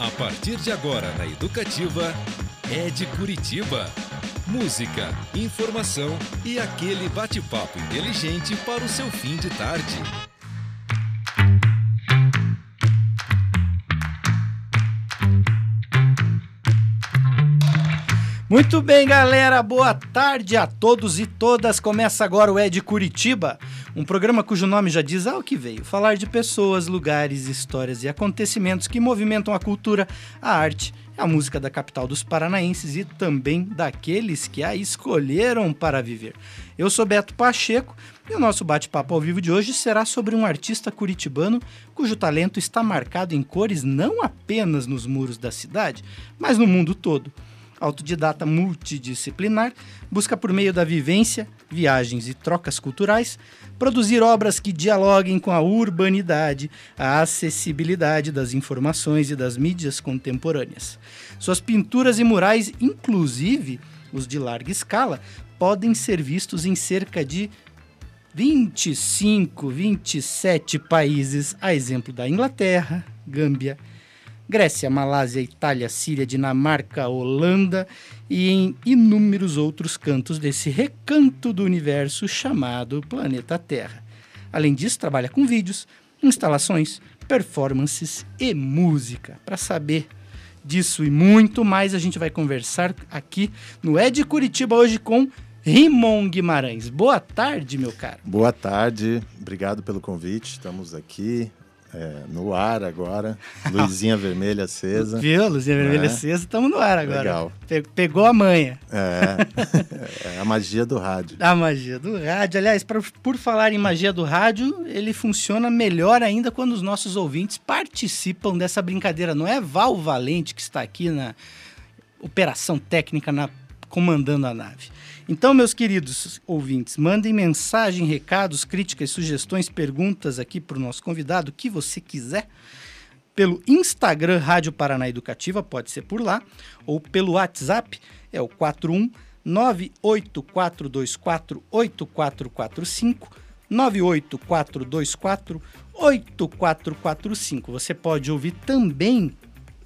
A partir de agora na Educativa, é de Curitiba. Música, informação e aquele bate-papo inteligente para o seu fim de tarde. Muito bem, galera. Boa tarde a todos e todas. Começa agora o É de Curitiba, um programa cujo nome já diz ao que veio: falar de pessoas, lugares, histórias e acontecimentos que movimentam a cultura, a arte, a música da capital dos paranaenses e também daqueles que a escolheram para viver. Eu sou Beto Pacheco e o nosso bate-papo ao vivo de hoje será sobre um artista curitibano cujo talento está marcado em cores não apenas nos muros da cidade, mas no mundo todo autodidata multidisciplinar, busca por meio da vivência, viagens e trocas culturais, produzir obras que dialoguem com a urbanidade, a acessibilidade das informações e das mídias contemporâneas. Suas pinturas e murais, inclusive os de larga escala, podem ser vistos em cerca de 25, 27 países, a exemplo da Inglaterra, Gâmbia, Grécia, Malásia, Itália, Síria, Dinamarca, Holanda e em inúmeros outros cantos desse recanto do universo chamado planeta Terra. Além disso, trabalha com vídeos, instalações, performances e música. Para saber disso e muito mais, a gente vai conversar aqui no Ed Curitiba hoje com Rimon Guimarães. Boa tarde, meu caro. Boa tarde, obrigado pelo convite. Estamos aqui é, no ar agora. Luzinha vermelha acesa. Viu? Luzinha vermelha é. acesa, estamos no ar agora. Legal. pegou a manha. É. é a magia do rádio. A magia do rádio. Aliás, pra, por falar em magia do rádio, ele funciona melhor ainda quando os nossos ouvintes participam dessa brincadeira. Não é Val Valente que está aqui na operação técnica, na, comandando a nave. Então, meus queridos ouvintes, mandem mensagem, recados, críticas, sugestões, perguntas aqui para o nosso convidado, o que você quiser, pelo Instagram Rádio Paraná Educativa, pode ser por lá, ou pelo WhatsApp, é o 41 98424 8445 98424 8445. Você pode ouvir também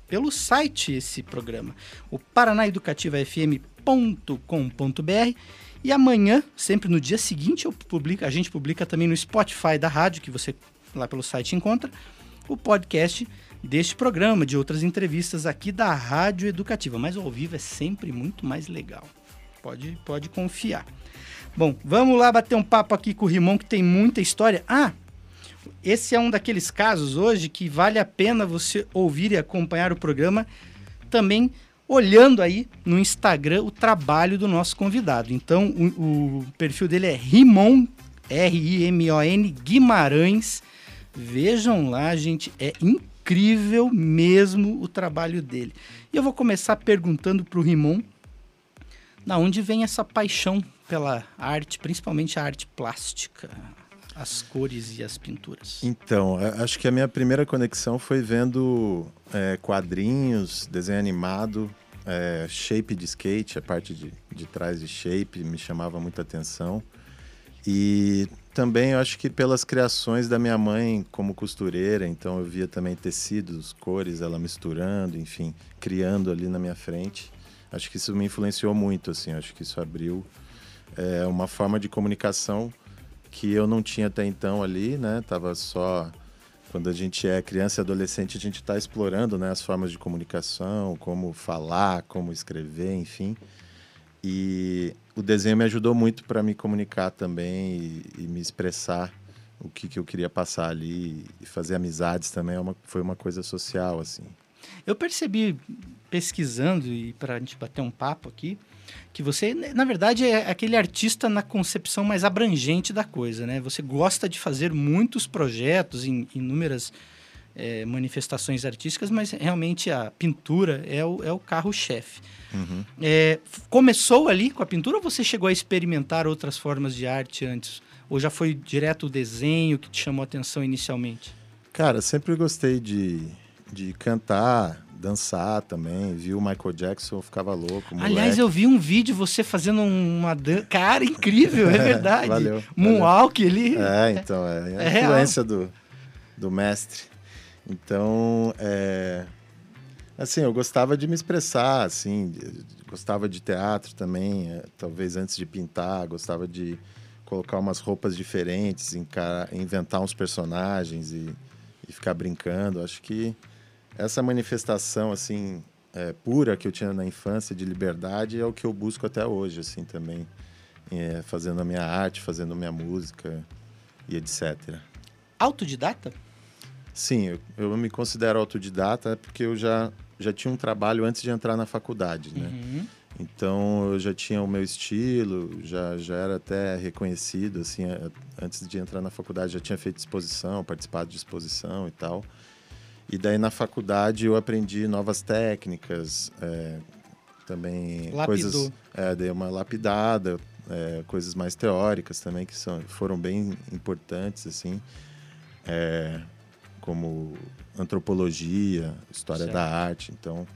pelo site esse programa, o paranaeducativafm.com www.radiocultura.com.br e amanhã, sempre no dia seguinte, eu publico, a gente publica também no Spotify da rádio, que você lá pelo site encontra, o podcast deste programa, de outras entrevistas aqui da Rádio Educativa. Mas ao vivo é sempre muito mais legal. Pode, pode confiar. Bom, vamos lá bater um papo aqui com o Rimon, que tem muita história. Ah, esse é um daqueles casos hoje que vale a pena você ouvir e acompanhar o programa também olhando aí no Instagram o trabalho do nosso convidado. Então, o, o perfil dele é Rimon, R-I-M-O-N Guimarães. Vejam lá, gente, é incrível mesmo o trabalho dele. E eu vou começar perguntando para o Rimon da onde vem essa paixão pela arte, principalmente a arte plástica, as cores e as pinturas. Então, acho que a minha primeira conexão foi vendo é, quadrinhos, desenho animado, é, shape de skate, a parte de, de trás de shape me chamava muita atenção. E também eu acho que pelas criações da minha mãe como costureira, então eu via também tecidos, cores, ela misturando, enfim, criando ali na minha frente. Acho que isso me influenciou muito, assim, acho que isso abriu é, uma forma de comunicação que eu não tinha até então ali, né? Tava só quando a gente é criança e adolescente, a gente está explorando né, as formas de comunicação, como falar, como escrever, enfim. E o desenho me ajudou muito para me comunicar também e, e, me expressar o que, que eu queria passar ali e fazer amizades também é uma, foi uma coisa social assim. Eu percebi pesquisando e para a gente bater um papo aqui que você, na verdade, é aquele artista na concepção mais abrangente da coisa, né? Você gosta de fazer muitos projetos em inúmeras é, manifestações artísticas, mas realmente a pintura é o, é o carro-chefe. Uhum. É, começou ali com a pintura ou você chegou a experimentar outras formas de arte antes? Ou já foi direto o desenho que te chamou a atenção inicialmente? Cara, sempre gostei de, de cantar, dançar também. Vi o Michael Jackson, ficava louco. Moleque. Aliás, eu vi um vídeo você fazendo uma dança. Cara, incrível, é verdade. valeu. Moonwalk ali. É, então, é, é a influência do, do mestre. Então, é, Assim, eu gostava de me expressar, assim, gostava de teatro também, é, talvez antes de pintar, gostava de colocar umas roupas diferentes, inventar uns personagens e, e ficar brincando. Acho que essa manifestação, assim, é, pura que eu tinha na infância de liberdade é o que eu busco até hoje, assim, também, é, fazendo a minha arte, fazendo a minha música e etc. Autodidata? Sim, eu, eu me considero autodidata porque eu já já tinha um trabalho antes de entrar na faculdade, né? Uhum. Então eu já tinha o meu estilo, já, já era até reconhecido, assim, antes de entrar na faculdade já tinha feito exposição, participado de exposição e tal. E daí na faculdade eu aprendi novas técnicas, é, também Lapidou. coisas, é, dei uma lapidada, é, coisas mais teóricas também que são, foram bem importantes, assim. É, como antropologia, história certo. da arte, então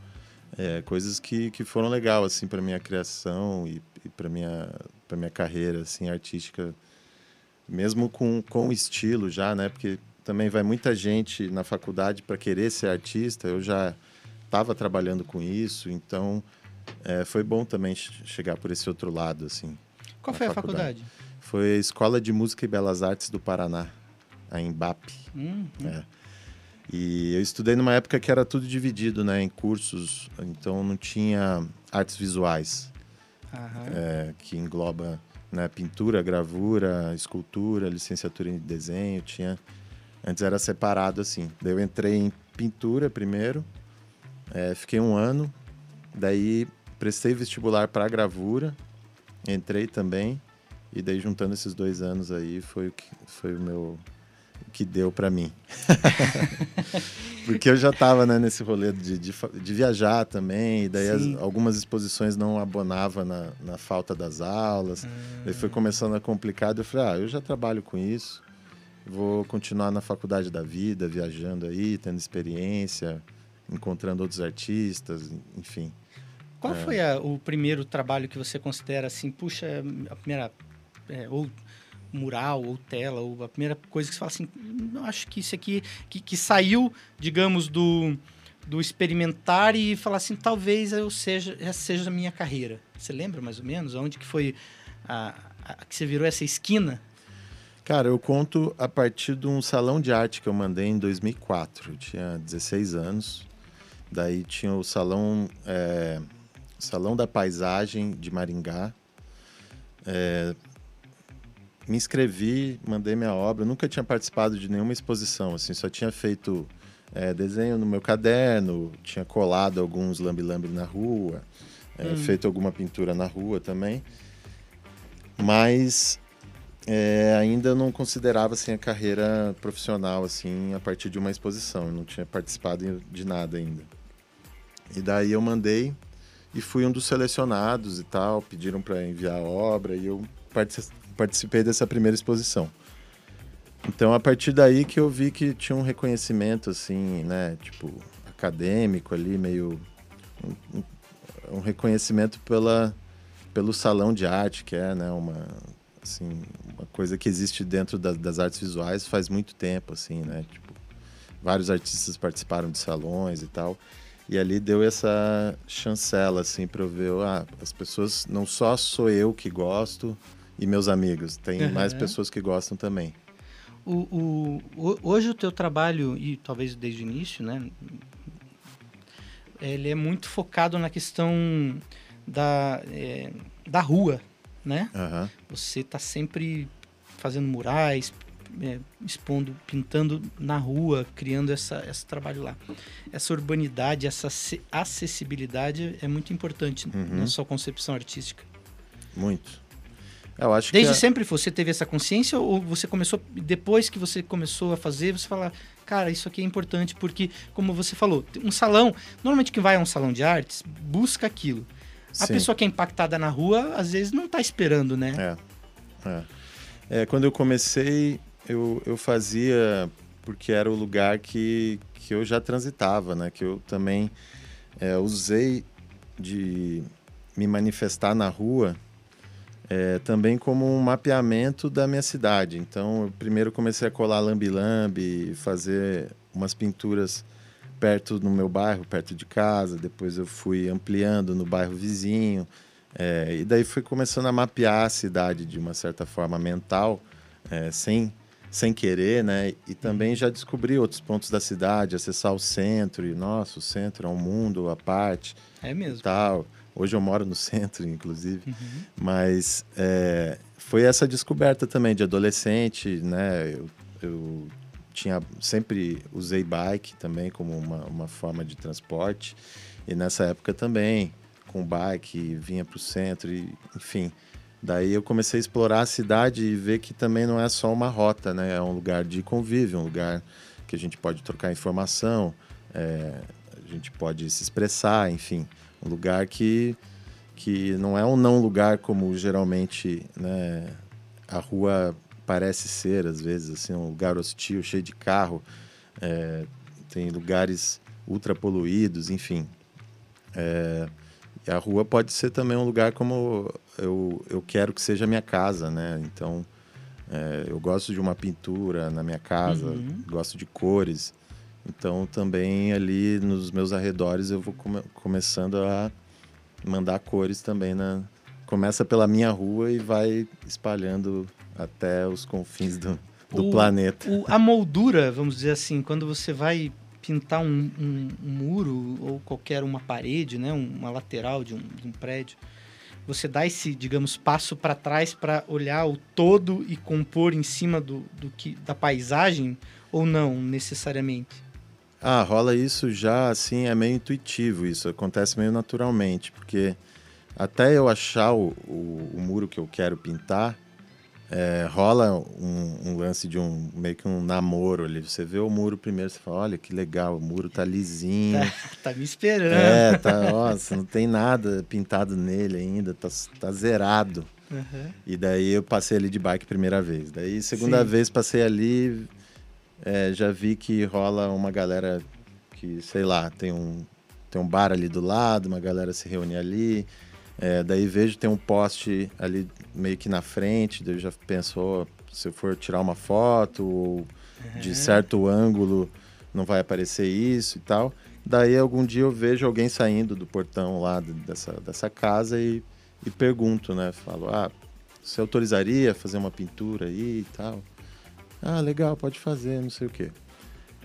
é, coisas que, que foram legal assim para minha criação e, e para minha para minha carreira assim artística, mesmo com com estilo já, né? Porque também vai muita gente na faculdade para querer ser artista. Eu já estava trabalhando com isso, então é, foi bom também chegar por esse outro lado assim. Qual foi faculdade? a faculdade? Foi a Escola de Música e Belas Artes do Paraná, a Embap. Hum, hum. É. E eu estudei numa época que era tudo dividido, né, em cursos, então não tinha artes visuais, é, que engloba né, pintura, gravura, escultura, licenciatura em desenho, tinha antes era separado assim. Daí eu entrei em pintura primeiro, é, fiquei um ano, daí prestei vestibular para gravura, entrei também e daí juntando esses dois anos aí foi o que foi o meu que deu para mim. Porque eu já estava né, nesse rolê de, de, de, viajar também, e daí as, algumas exposições não abonava na, na falta das aulas. Hum. Daí foi começando a complicar, eu falei, ah, eu já trabalho com isso, vou continuar na faculdade da vida, viajando aí, tendo experiência, encontrando outros artistas, enfim. Qual é. foi a, o primeiro trabalho que você considera assim, puxa, a primeira... É, ou mural ou tela, ou a primeira coisa que você fala assim, não acho que isso aqui, que, que saiu, digamos, do, do experimentar e falar assim, talvez eu seja, essa seja a minha carreira. Você lembra mais ou menos onde que foi a, a, que você virou essa esquina? Cara, eu conto a partir de um salão de arte que eu mandei em 2004. Eu tinha 16 anos. Daí tinha o salão, é, salão da paisagem de Maringá. É, me inscrevi, mandei minha obra. Eu nunca tinha participado de nenhuma exposição, assim, só tinha feito é, desenho no meu caderno, tinha colado alguns lambi-lambi na rua, hum. feito alguma pintura na rua também. Mas é, ainda não considerava assim, a carreira profissional assim a partir de uma exposição. Eu não tinha participado de nada ainda. E daí eu mandei e fui um dos selecionados e tal. Pediram para enviar a obra e eu participei dessa primeira exposição. Então, a partir daí que eu vi que tinha um reconhecimento, assim, né, tipo, acadêmico ali, meio... Um, um reconhecimento pela, pelo salão de arte, que é, né, uma, assim, uma coisa que existe dentro da, das artes visuais faz muito tempo, assim, né, tipo, vários artistas participaram de salões e tal, e ali deu essa chancela, assim, para eu ver, ah, as pessoas, não só sou eu que gosto, e meus amigos. Tem uhum. mais pessoas que gostam também. O, o, hoje o teu trabalho, e talvez desde o início, né? Ele é muito focado na questão da, é, da rua, né? Uhum. Você está sempre fazendo murais, é, expondo, pintando na rua, criando essa, esse trabalho lá. Essa urbanidade, essa acessibilidade é muito importante uhum. na sua concepção artística. Muito. Eu acho Desde que sempre você teve essa consciência ou você começou depois que você começou a fazer, você fala, cara, isso aqui é importante porque, como você falou, um salão, normalmente quem vai a um salão de artes busca aquilo. A Sim. pessoa que é impactada na rua, às vezes não está esperando, né? É. é. é. quando eu comecei, eu, eu fazia porque era o lugar que, que eu já transitava, né? Que eu também é, usei de me manifestar na rua é, também como um mapeamento da minha cidade. Então, eu primeiro comecei a colar lambi-lambi, fazer umas pinturas perto no meu bairro, perto de casa, depois eu fui ampliando no bairro vizinho, é, e daí fui começando a mapear a cidade de uma certa forma mental, é, sem, sem querer, né? E também já descobri outros pontos da cidade, acessar o centro, e nossa, o centro é um mundo à parte. É mesmo. Tal. Hoje eu moro no centro, inclusive, uhum. mas é, foi essa descoberta também de adolescente, né? Eu, eu tinha sempre usei bike também como uma, uma forma de transporte. E nessa época também com bike vinha para o centro e enfim. Daí eu comecei a explorar a cidade e ver que também não é só uma rota né? É um lugar de convívio um lugar que a gente pode trocar informação é, a gente pode se expressar enfim. Um lugar que que não é um não lugar como geralmente né a rua parece ser, às vezes, assim, um lugar hostil, cheio de carro. É, tem lugares ultra poluídos, enfim. É, e a rua pode ser também um lugar como eu, eu quero que seja a minha casa, né? Então, é, eu gosto de uma pintura na minha casa, uhum. gosto de cores. Então, também ali nos meus arredores eu vou come começando a mandar cores também na começa pela minha rua e vai espalhando até os confins do, do o, planeta. O, a moldura, vamos dizer assim, quando você vai pintar um, um, um muro ou qualquer uma parede, né, uma lateral de um, de um prédio, você dá esse, digamos, passo para trás para olhar o todo e compor em cima do, do que da paisagem ou não necessariamente? Ah, rola isso já, assim, é meio intuitivo isso, acontece meio naturalmente, porque até eu achar o, o, o muro que eu quero pintar, é, rola um, um, lance de um meio que um namoro ali. Você vê o muro primeiro, você fala, olha que legal, o muro tá lisinho. Tá, tá me esperando. É, tá, nossa, não tem nada pintado nele ainda, tá, tá zerado. Uhum. E daí eu passei ali de bike primeira vez. Daí segunda Sim. vez passei ali, é, já vi que rola uma galera que, sei lá, tem um, tem um bar ali do lado, uma galera se reúne ali. É, daí vejo tem um poste ali meio que na frente, daí já penso, oh, se eu for tirar uma foto ou uhum. de certo ângulo não vai aparecer isso e tal. Daí algum dia eu vejo alguém saindo do portão lá dessa, dessa casa e, e pergunto, né? Falo, ah, você autorizaria fazer uma pintura aí e tal? Ah, legal, pode fazer, não sei o quê.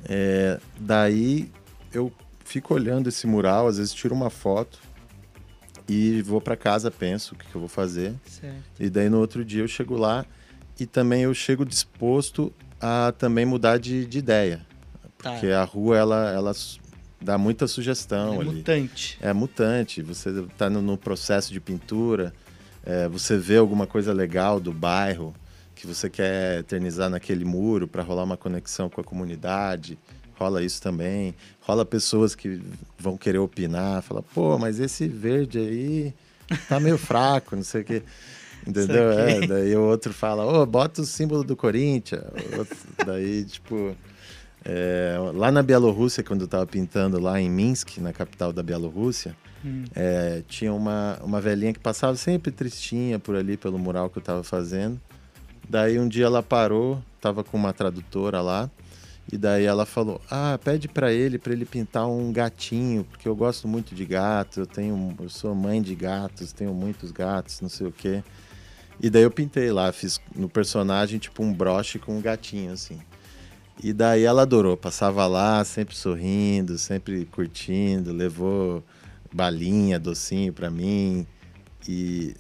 É, daí eu fico olhando esse mural, às vezes tiro uma foto e vou para casa, penso o que, que, eu vou fazer. Certo. E daí no outro dia eu chego lá e também eu chego disposto a também mudar de, de ideia. Tá. Porque tá. a rua, ela, ela dá muita sugestão é ali. mutante. É mutante. Você está no, no, processo de pintura, é, você vê alguma coisa legal do bairro que você quer eternizar naquele muro para rolar uma conexão com a comunidade rola isso também. Rola pessoas que vão querer opinar, fala, pô, mas esse verde aí tá meio fraco, não sei o quê. Entendeu? É, daí o outro fala, ô, oh, bota o símbolo do Corinthians. Outro, daí, tipo. É, lá na Bielorrússia, quando eu estava pintando lá em Minsk, na capital da Bielorrússia, hum. é, tinha uma, uma velhinha que passava sempre tristinha por ali, pelo mural que eu estava fazendo. Daí um dia ela parou, estava com uma tradutora lá, e daí ela falou: "Ah, pede para ele para ele pintar um gatinho, porque eu gosto muito de gato, eu tenho, eu sou mãe de gatos, tenho muitos gatos, não sei o quê". E daí eu pintei lá, fiz no personagem tipo um broche com um gatinho assim. E daí ela adorou, passava lá, sempre sorrindo, sempre curtindo, levou balinha, docinho para mim. E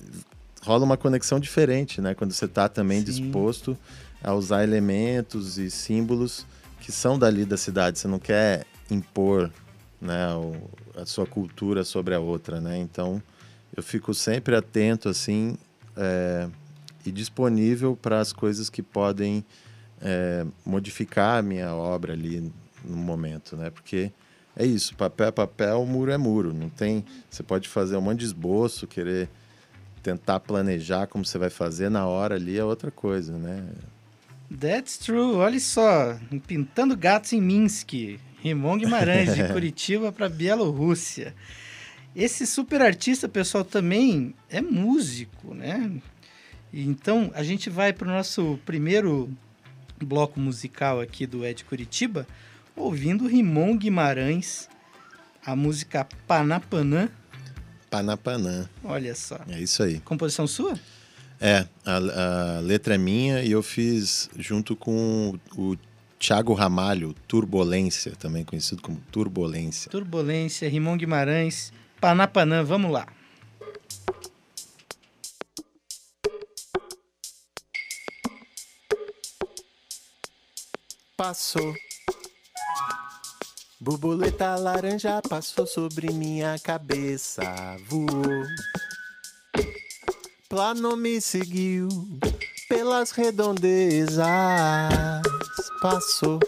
rola uma conexão diferente, né? Quando você tá também Sim. disposto a usar elementos e símbolos que são dali da cidade. Você não quer impor né, a sua cultura sobre a outra, né? Então, eu fico sempre atento, assim, é, e disponível para as coisas que podem é, modificar a minha obra ali no momento, né? Porque é isso, papel é papel, muro é muro. Não tem, você pode fazer um monte de esboço, querer tentar planejar como você vai fazer na hora ali é outra coisa, né? That's true. Olha só, pintando gatos em Minsk. Rimon Guimarães, de Curitiba para Bielorrússia. Esse super artista, pessoal, também é músico, né? Então, a gente vai para o nosso primeiro bloco musical aqui do Ed Curitiba ouvindo Rimon Guimarães, a música Panapanã. Panapanã. Olha só. É isso aí. Composição sua? É, a, a letra é minha e eu fiz junto com o Thiago Ramalho, Turbulência, também conhecido como Turbulência. Turbulência, Rimon Guimarães, Panapanã, vamos lá. Passou. Borboleta laranja passou sobre minha cabeça, voou. Plano me seguiu pelas redondezas, passou.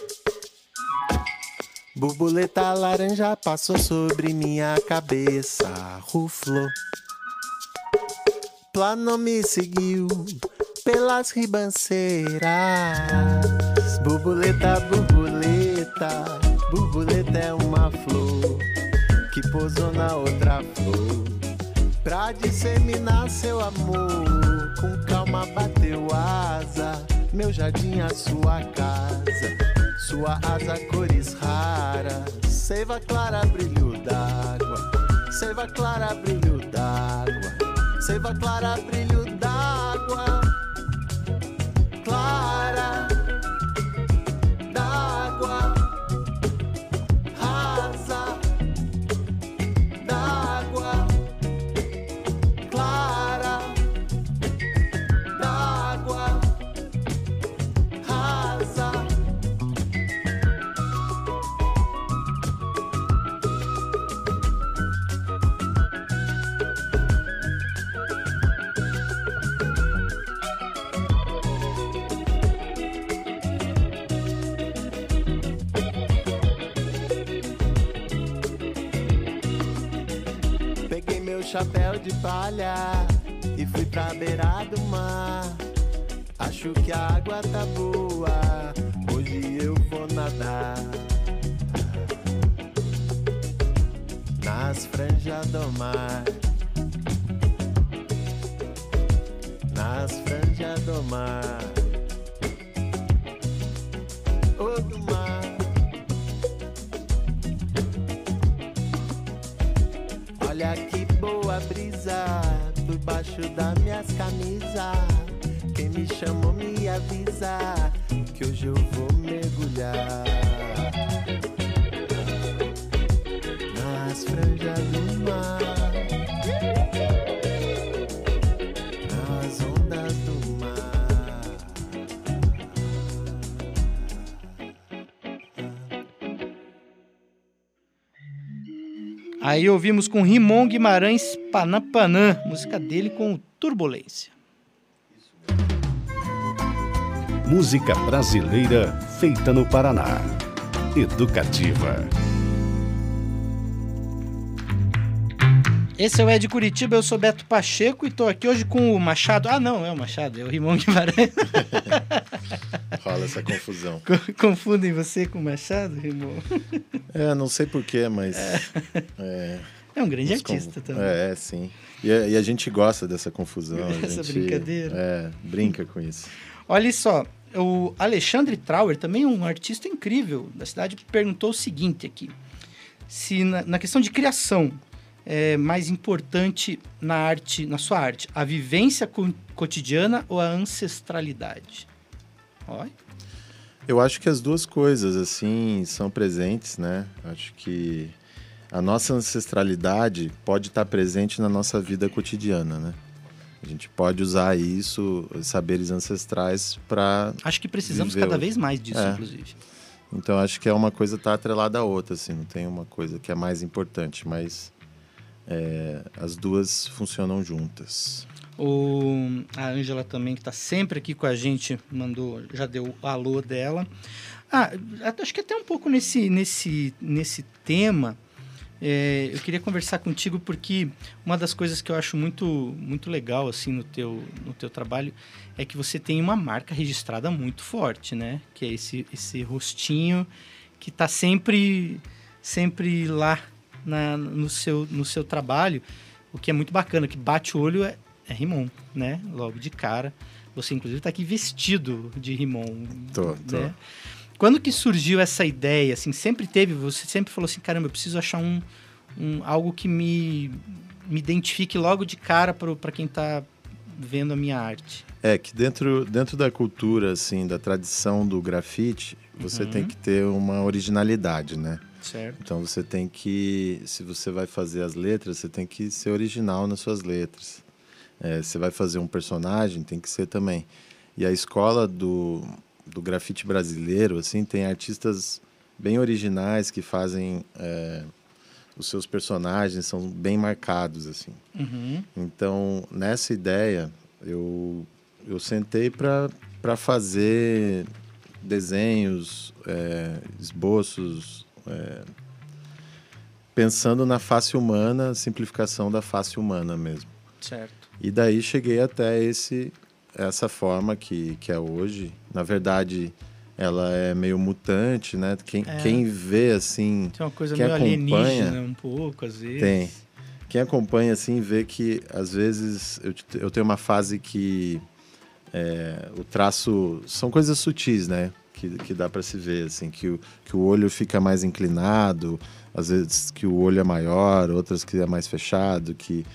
Borboleta laranja passou sobre minha cabeça, ruflou. Plano me seguiu pelas ribanceiras. Borboleta, borboleta, borboleta é uma flor que pousou na outra flor. Pra disseminar seu amor, com calma bateu asa. Meu jardim, a sua casa, sua asa, cores raras. Seiva clara, brilho d'água, seiva clara, brilho d'água, seiva clara, brilho d'água. Chapéu de palha e fui pra beira do mar. Acho que a água tá boa, hoje eu vou nadar. Nas franjas do mar. Nas franjas do mar. Ouvimos com Rimon Guimarães Panapanã, música dele com Turbulência. Música brasileira feita no Paraná. Educativa. Esse é o Ed Curitiba, eu sou Beto Pacheco e estou aqui hoje com o Machado. Ah, não, é o Machado, é o Rimon Guimarães. Rola essa confusão. Co- Confundem você com o Machado, Rimon? É, não sei porquê, mas. É, É um grande nos artista também. É, é, sim. E, a- e a gente gosta dessa confusão. Essa gente, brincadeira. É, brinca com isso. Olha só, o Alexandre Trauer, também é um artista incrível da cidade, perguntou o seguinte aqui. Se na, na questão de criação é mais importante na arte, na sua arte, a vivência co- cotidiana ou a ancestralidade? Olha, Eu acho que as duas coisas, assim, são presentes, né? Acho que a nossa ancestralidade pode estar presente na nossa vida cotidiana, né? A gente pode usar isso, saberes ancestrais, para acho que precisamos Viveu. cada vez mais disso, É. inclusive. Então acho que é uma coisa tá atrelada à outra, assim, não tem uma coisa que é mais importante, mas é, as duas funcionam juntas. O, a Ângela também, que está sempre aqui com a gente, mandou, já deu o alô dela. Ah, acho que até um pouco nesse, nesse, nesse tema, é, eu queria conversar contigo porque uma das coisas que eu acho muito, muito legal assim no teu, no teu trabalho é que você tem uma marca registrada muito forte, né? Que é esse, esse rostinho que está sempre, sempre lá na, no, seu, no seu trabalho, o que é muito bacana, que bate o olho é, é Rimon, né? Logo de cara. Você, inclusive, está aqui vestido de Rimon. Tô, tô. né? Quando que surgiu essa ideia? Assim, sempre teve, você sempre falou assim, caramba, eu preciso achar um, um algo que me, me identifique logo de cara para quem está vendo a minha arte. É que dentro, dentro da cultura, assim, da tradição do grafite, você Uhum. tem que ter uma originalidade, né? Certo. Então você tem que, se você vai fazer as letras, você tem que ser original nas suas letras. É, você vai fazer um personagem, tem que ser também. E a escola do, do grafite brasileiro, assim, tem artistas bem originais que fazem é, os seus personagens são bem marcados, assim. Uhum. Então, nessa ideia, eu, eu sentei para fazer desenhos, é, esboços, é, pensando na face humana, simplificação da face humana mesmo. Certo. E daí cheguei até esse, essa forma que, que é hoje. Na verdade, ela é meio mutante, né? Quem, É. quem vê assim Tem uma coisa meio acompanha- alienígena um pouco, às vezes. Tem. Quem acompanha assim vê que às vezes eu, eu tenho uma fase que é, o traço são coisas sutis, né? Que, que dá para se ver assim que o, que o olho fica mais inclinado, às vezes que o olho é maior, outras que é mais fechado, que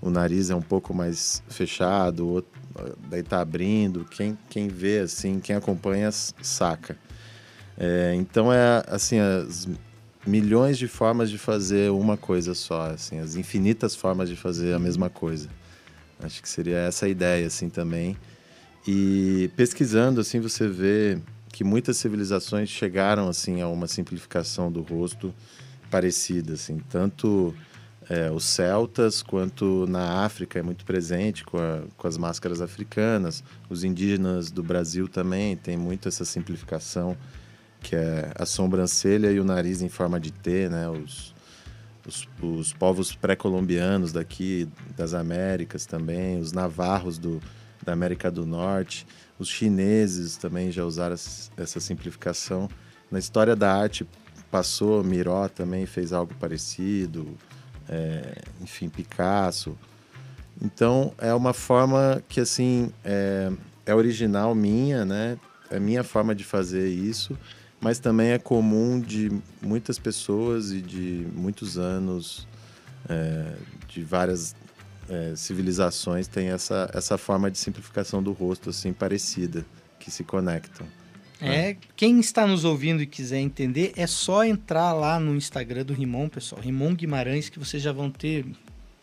o nariz é um pouco mais fechado, outro, daí tá abrindo. Quem, quem vê assim, quem acompanha saca. É, então é assim as milhões de formas de fazer uma coisa só, assim, as infinitas formas de fazer a mesma coisa. Acho que seria essa a ideia, assim, também. E pesquisando, assim, você vê que muitas civilizações chegaram, assim, a uma simplificação do rosto parecida, assim, tanto é, os celtas quanto na África é muito presente com, a- com as máscaras africanas. Os indígenas do Brasil também tem muito essa simplificação que é a sobrancelha e o nariz em forma de T, né? Os, os, os povos pré-colombianos daqui das Américas também, os navarros do, da América do Norte, os chineses também já usaram essa simplificação. Na história da arte passou, Miró também fez algo parecido, é, enfim, Picasso. Então é uma forma que assim é, é original minha, né? É minha forma de fazer isso, mas também é comum de muitas pessoas e de muitos anos é, de várias é, civilizações tem essa essa forma de simplificação do rosto assim parecida que se conectam. É, quem está nos ouvindo e quiser entender, é só entrar lá no Instagram do Rimon, pessoal. Rimon Guimarães, que vocês já vão ter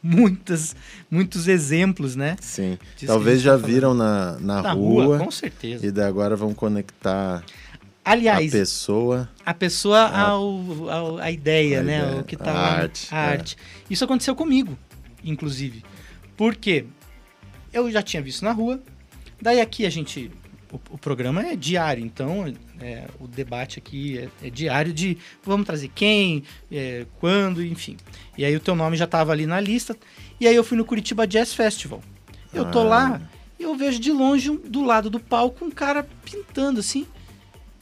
muitas, muitos exemplos, né? Sim. Disso Talvez já tá viram na, na, Na rua, rua, com certeza. e daí agora vão conectar Aliás, a pessoa. a pessoa ao, ao- a ideia, A né? ideia, O que tá a lá, arte, A é. arte. Isso aconteceu comigo, inclusive. Por quê? Eu já tinha visto na rua. Daí aqui a gente. O, o programa é diário, então é, o debate aqui é, é diário de vamos trazer quem, é, quando, enfim. E aí o teu nome já tava ali na lista. E aí eu fui no Curitiba Jazz Festival. Eu tô Ah. lá e eu vejo de longe, do lado do palco, um cara pintando assim.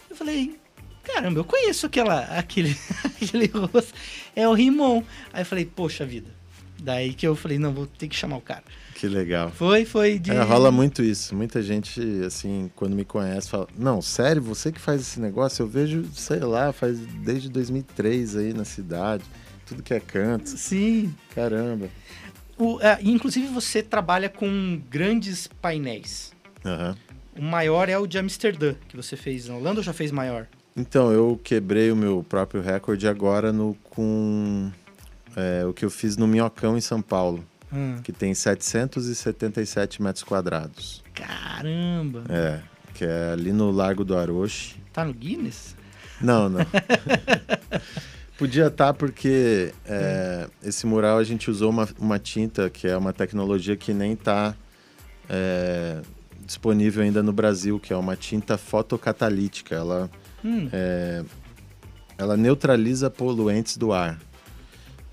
Eu falei, caramba, eu conheço aquela, aquele, aquele rosto. É o Rimon. Aí eu falei, poxa vida. Daí que eu falei, não, vou ter que chamar o cara. Que legal. Foi, foi de. É, rola muito isso. Muita gente, assim, quando me conhece, fala: Não, sério, você que faz esse negócio? Eu vejo, sei lá, faz desde 2003 aí na cidade. Tudo que é canto. Sim. Caramba. O, é, inclusive você trabalha com grandes painéis. Aham. O maior é o de Amsterdã, que você fez na Holanda ou já fez maior? Então, eu quebrei o meu próprio recorde agora no, com é, o que eu fiz no Minhocão, em São Paulo, Hum, que tem 777 metros quadrados. caramba. É, que é ali no Largo do Aroche. Tá no Guinness? Não, não. Podia estar porque é, esse mural a gente usou uma, uma tinta que é uma tecnologia que nem está disponível ainda no Brasil, que é uma tinta fotocatalítica. Ela, Hum, é, ela neutraliza poluentes do ar.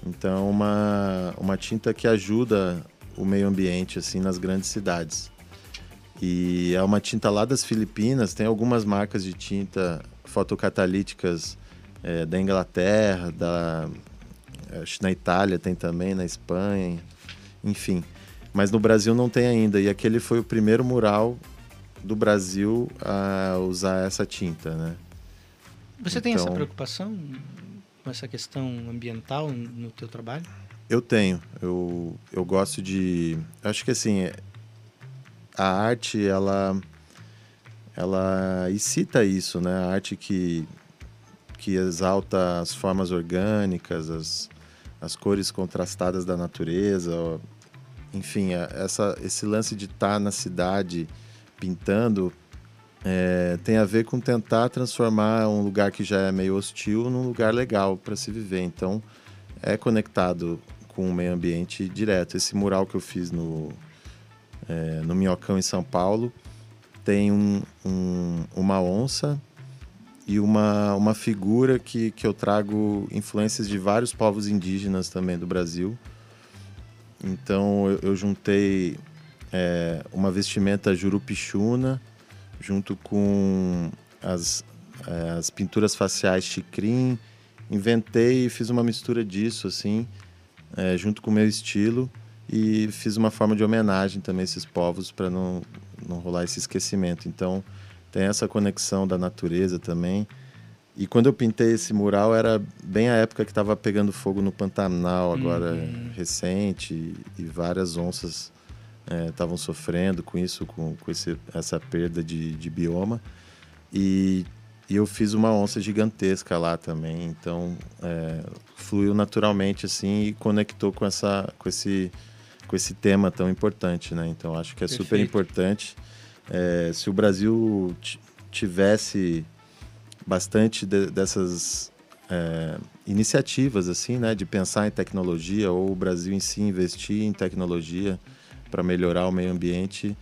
Então, uma, uma tinta que ajuda o meio ambiente assim nas grandes cidades. E é uma tinta lá das Filipinas, tem algumas marcas de tinta fotocatalíticas é, da Inglaterra, da, acho que na Itália tem também, na Espanha, enfim. Mas no Brasil não tem ainda. E aquele foi o primeiro mural do Brasil a usar essa tinta, né? Você tem essa Então- preocupação com essa questão ambiental no teu trabalho? Eu tenho. Eu, eu gosto de. Acho que assim, a arte, ela. Ela excita isso, né? A arte que, que exalta as formas orgânicas, as, as cores contrastadas da natureza. Enfim, essa, esse lance de estar na cidade pintando é, tem a ver com tentar transformar um lugar que já é meio hostil num lugar legal para se viver. Então, é conectado com o meio ambiente direto. Esse mural que eu fiz no, é, no Minhocão, em São Paulo, tem um, um- uma onça e uma, uma figura que, que eu trago influências de vários povos indígenas também do Brasil. Então, eu, eu juntei é, uma vestimenta jurupixuna junto com as, é, as pinturas faciais chicrim. Inventei e fiz uma mistura disso, assim, é, junto com o meu estilo. E fiz uma forma de homenagem também a esses povos para não, não rolar esse esquecimento. Então, tem essa conexão da natureza também. E quando eu pintei esse mural, era bem a época que estava pegando fogo no Pantanal, agora Uhum. recente, e várias onças estavam sofrendo com isso, com, com esse, essa perda de, de bioma. E, e eu fiz uma onça gigantesca lá também, então é, fluiu naturalmente assim e conectou com, essa, com, esse, com esse tema tão importante, né? Então acho que é super Perfeito. importante. É, se o Brasil ti- tivesse bastante de- dessas é, iniciativas assim, né, de pensar em tecnologia ou o Brasil em si investir em tecnologia para melhorar o meio ambiente,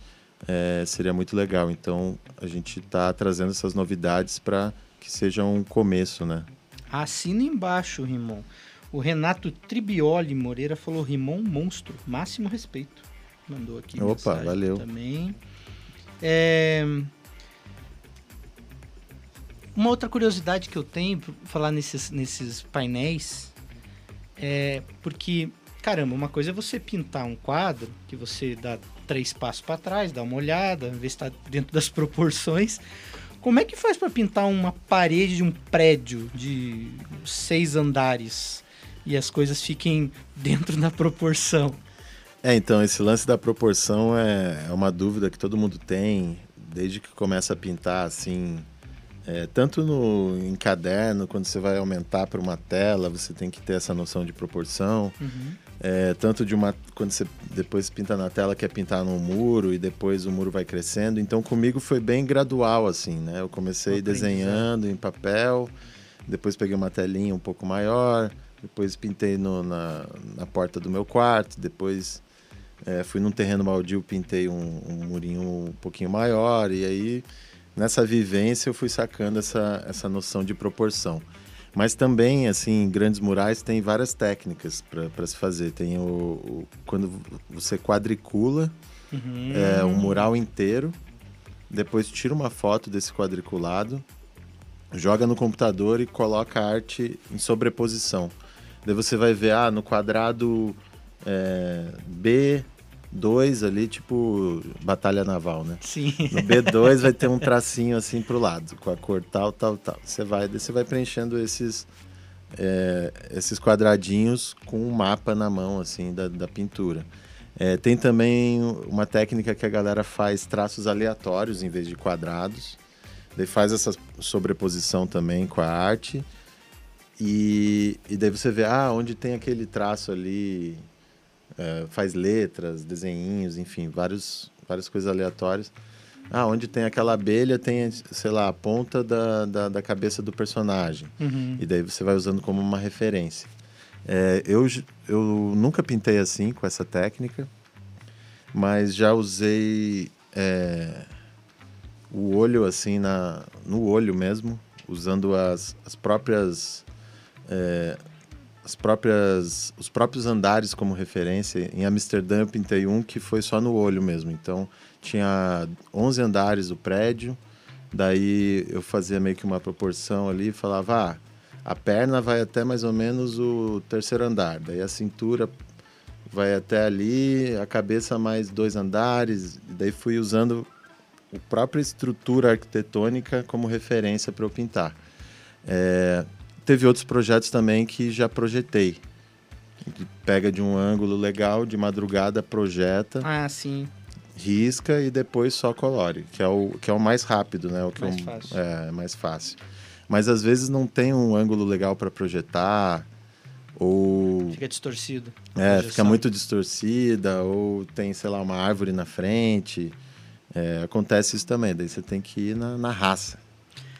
é, seria muito legal. Então a gente está trazendo essas novidades para que seja um começo, né? Assina embaixo, Rimon. O Renato Tribioli Moreira falou Rimon monstro, máximo respeito. Mandou aqui Opa, valeu. também. É, Uma outra curiosidade que eu tenho falar nesses, nesses painéis é porque, caramba, uma coisa é você pintar um quadro que você dá três passos para trás, dá uma olhada, vê se está dentro das proporções. Como é que faz para pintar uma parede de um prédio de seis andares e as coisas fiquem dentro da proporção? É, então, esse lance da proporção é, é uma dúvida que todo mundo tem, desde que começa a pintar, assim, é, tanto no, em caderno, quando você vai aumentar para uma tela, você tem que ter essa noção de proporção, é, tanto de uma, quando você depois pinta na tela, quer pintar num muro, e depois o muro vai crescendo, então comigo foi bem gradual, assim, né, eu comecei aprendizado. desenhando em papel, depois peguei uma telinha um pouco maior, depois pintei no- na, na porta do meu quarto, depois é, fui num terreno baldio, pintei um, um murinho um pouquinho maior, e aí nessa vivência eu fui sacando essa, essa noção de proporção. Mas também, assim, em grandes murais tem várias técnicas para se fazer. Tem o, o- quando você quadricula Uhum. é, um mural inteiro, depois tira uma foto desse quadriculado, joga no computador e coloca a arte em sobreposição. Daí você vai ver, ah, no quadrado é, B2 ali, tipo batalha naval, né? Sim. No B2 vai ter um tracinho assim pro lado, com a cor tal, tal, tal. Você vai, você vai preenchendo esses, é, esses quadradinhos com um mapa na mão, assim, da, da pintura. É, tem também uma técnica que a galera faz traços aleatórios em vez de quadrados. Daí faz essa sobreposição também com a arte. E, e daí você vê, ah, onde tem aquele traço ali, é, faz letras, desenhinhos, enfim, vários, várias coisas aleatórias. Ah, onde tem aquela abelha, tem, sei lá, a ponta da, da, da cabeça do personagem. Uhum. E daí você vai usando como uma referência. É, eu, eu nunca pintei assim, com essa técnica, mas já usei é, o olho assim, na, no olho mesmo, usando as, as próprias... é, as próprias os próprios andares como referência. Em Amsterdã eu pintei um que foi só no olho mesmo. Então tinha 11 andares o prédio. Daí eu fazia meio que uma proporção ali e falava, ah, a perna vai até mais ou menos o terceiro andar. Daí a cintura vai até ali, a cabeça mais dois andares. Daí fui usando a própria estrutura arquitetônica como referência para eu pintar. É, teve outros projetos também que já projetei. Que pega de um ângulo legal, de madrugada, projeta, Ah, sim. risca e depois só colore, que é o, que é o mais rápido, né? O que Mais é o- fácil. É, mais fácil. Mas às vezes não tem um ângulo legal para projetar, ou Fica distorcido. é, Projeção. fica muito distorcida, ou tem, sei lá, uma árvore na frente. É, acontece isso também, daí você tem que ir na, na raça.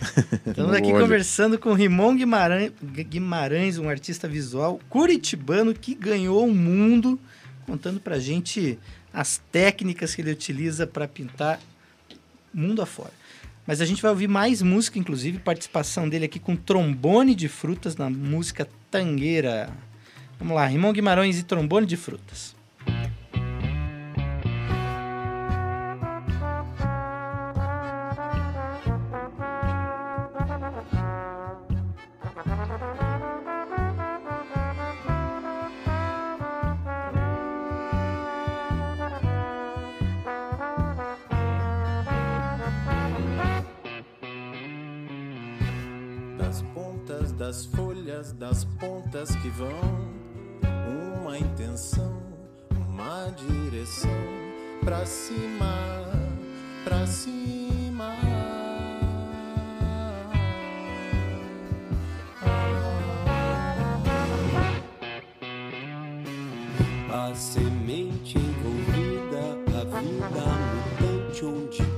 Estamos aqui conversando com Rimon Guimarães, Guimarães, um artista visual curitibano que ganhou o mundo, contando pra gente as técnicas que ele utiliza para pintar mundo afora. Mas a gente vai ouvir mais música, inclusive participação dele aqui com trombone de frutas na música Tangueira. Vamos lá, Rimon Guimarães e trombone de frutas. Das pontas que vão, uma intenção, uma direção, pra cima, pra cima. A semente envolvida, a vida mutante onde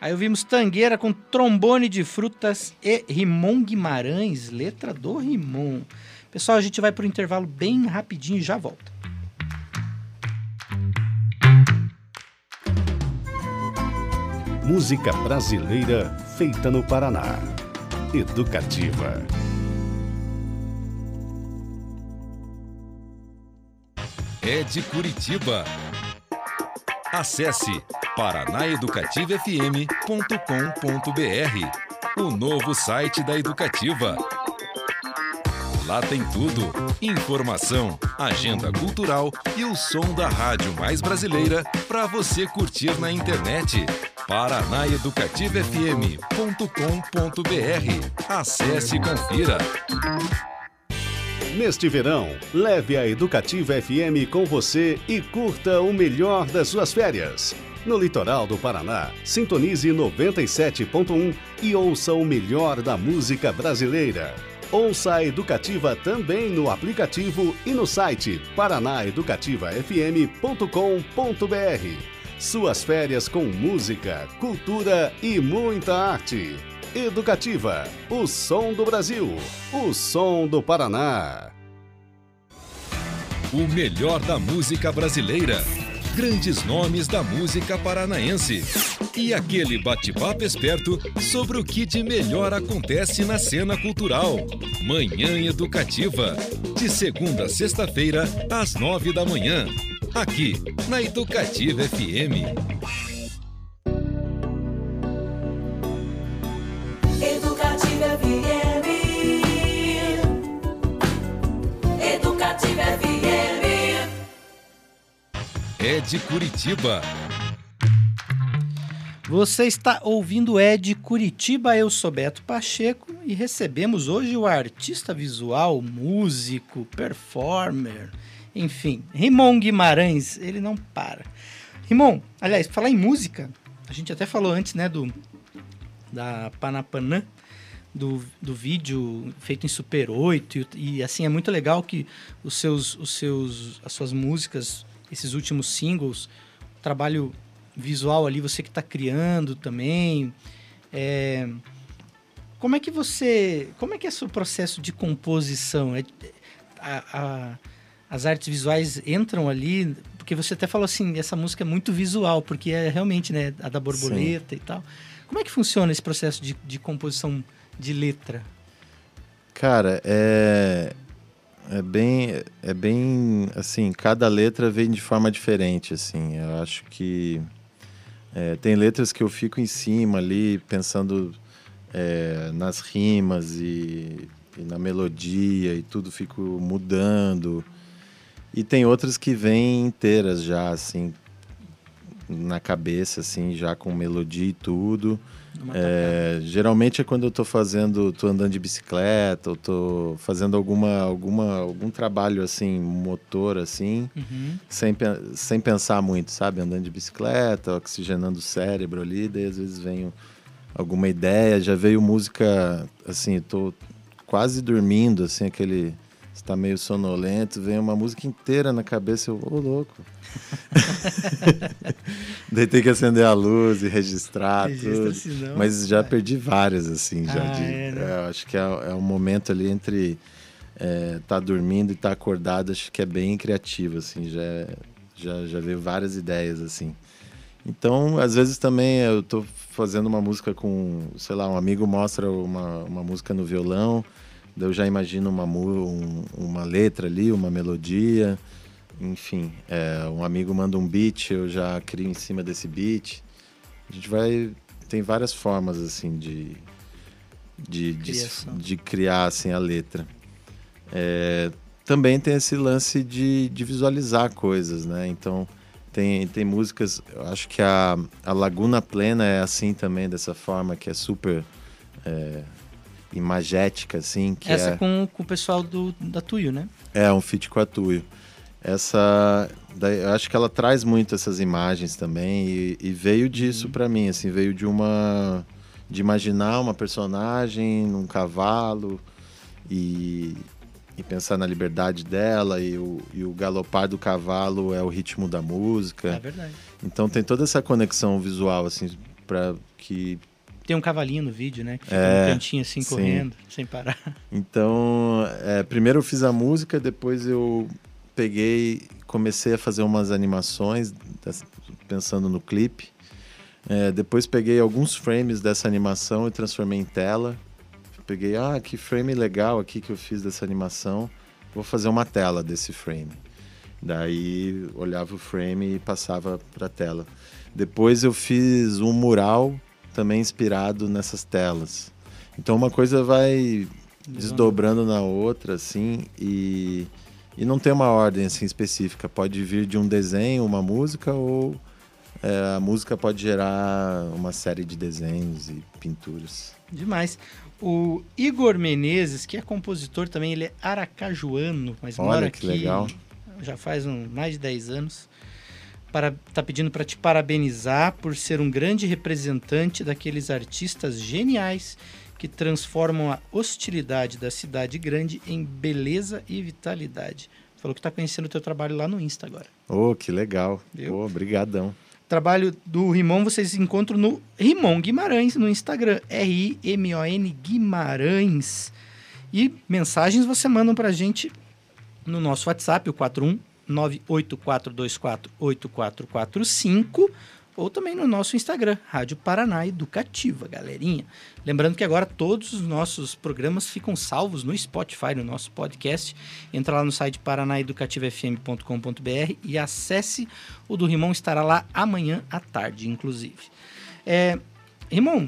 Aí ouvimos Tangueira com trombone de frutas e Rimon Guimarães, letra do Rimon. Pessoal, a gente vai para o intervalo bem rapidinho e já volta. Música brasileira feita no Paraná. Educativa. é de Curitiba. Acesse paranaeducativafm.com.br, o novo site da Educativa. Lá tem tudo: informação, agenda cultural e o som da rádio mais brasileira para você curtir na internet. paranaeducativafm.com.br. Acesse e confira. Neste verão, leve a Educativa FM com você e curta o melhor das suas férias. No litoral do Paraná, sintonize 97.1 e ouça o melhor da música brasileira. Ouça a Educativa também no aplicativo e no site paranaeducativafm.com.br. Suas férias com música, cultura e muita arte. Educativa, o som do Brasil, o som do Paraná. O melhor da música brasileira. Grandes nomes da música paranaense. E aquele bate-papo esperto sobre o que de melhor acontece na cena cultural. Manhã Educativa. De segunda a sexta-feira, às nove da manhã. Aqui, na Educativa FM. É de Curitiba. Você está ouvindo Ed Curitiba, eu sou Beto Pacheco e recebemos hoje o artista visual, músico, performer, enfim, Rimon Guimarães, ele não para. Rimon, aliás, falar em música, a gente até falou antes, né, do da Panapanã, do, do vídeo feito em Super 8 e, e, assim é muito legal que os seus os seus as suas músicas, esses últimos singles, trabalho visual ali, você que está criando também. É, como é que você. Como é que é seu processo de composição? É, a, a, as artes visuais entram ali, porque você até falou assim, essa música é muito visual, porque é realmente né, a da borboleta Sim. e tal. Como é que funciona esse processo de, de composição de letra? Cara, é, é bem, é bem assim, cada letra vem de forma diferente, assim. Eu acho que é, tem letras que eu fico em cima ali, pensando é, nas rimas e, e, na melodia e tudo fico mudando. E tem outras que vêm inteiras já, assim, na cabeça, assim, já com melodia e tudo. É, geralmente é quando eu estou fazendo, estou andando de bicicleta, ou estou fazendo alguma, alguma, algum trabalho assim, motor assim, uhum. sem, sem pensar muito, sabe? Andando de bicicleta, oxigenando o cérebro ali, daí às vezes vem alguma ideia, já veio música, assim, estou quase dormindo, assim, aquele está meio sonolento, vem uma música inteira na cabeça, eu, ô oh, louco. Daí tem que acender a luz e registrar Registra tudo. Senão, Mas já é. perdi várias, assim, já. Ah, de, é, né? é, acho que é, é um momento ali entre estar é, tá dormindo e estar tá acordado, acho que é bem criativo, assim, já, já, já veio várias ideias, assim. Então, às vezes também eu estou fazendo uma música com, sei lá, um amigo mostra uma, uma música no violão, eu já imagino uma, um, uma letra ali, uma melodia, enfim. É, um amigo manda um beat, eu já crio em cima desse beat. A gente vai. Tem várias formas, assim, de, de, de, de criar assim, a letra. É, também tem esse lance de, de visualizar coisas, né? Então, tem, tem músicas. Eu acho que a, a Laguna Plena é assim também, dessa forma, que é super. É, imagética, assim. Que Essa é... com, com o pessoal do, da Tuyo, né? É, um feat com a Tuyo. Essa, daí, eu acho que ela traz muito essas imagens também e, e veio disso uhum. para mim, assim, veio de uma, de imaginar uma personagem num cavalo e, e pensar na liberdade dela e o, e o galopar do cavalo é o ritmo da música. É verdade. Então tem toda essa conexão visual, assim, para que tem um cavalinho no vídeo, né? Que fica é, no cantinho assim, sim. correndo, sem parar. Então, é, primeiro eu fiz a música, depois eu peguei, comecei a fazer umas animações, pensando no clipe. É, depois peguei alguns frames dessa animação e transformei em tela. Peguei, ah, que frame legal aqui que eu fiz dessa animação. Vou fazer uma tela desse frame. Daí olhava o frame e passava para a tela. Depois eu fiz um mural também inspirado nessas telas. Então uma coisa vai desdobrando na outra, assim, e, e não tem uma ordem assim específica. Pode vir de um desenho, uma música, ou é, a música pode gerar uma série de desenhos e pinturas. Demais. O Igor Menezes, que é compositor também, ele é aracajuano, mas Olha, mora que aqui legal. já faz um, mais de 10 anos para tá pedindo para te parabenizar por ser um grande representante daqueles artistas geniais que transformam a hostilidade da cidade grande em beleza e vitalidade. Falou que está conhecendo o teu trabalho lá no Insta agora. Ô, que legal. Viu? Brigadão. Trabalho do Rimon vocês encontram no Rimon Guimarães no Instagram, R-I-M-O-N Guimarães. E mensagens você manda pra gente no nosso WhatsApp, o 41 984248445, ou também no nosso Instagram, Rádio Paraná Educativa, galerinha. Lembrando que agora todos os nossos programas ficam salvos no Spotify, no nosso podcast. Entra lá no site paranaeducativafm.com.br e acesse o do Rimon, estará lá amanhã à tarde, inclusive. É, Rimon,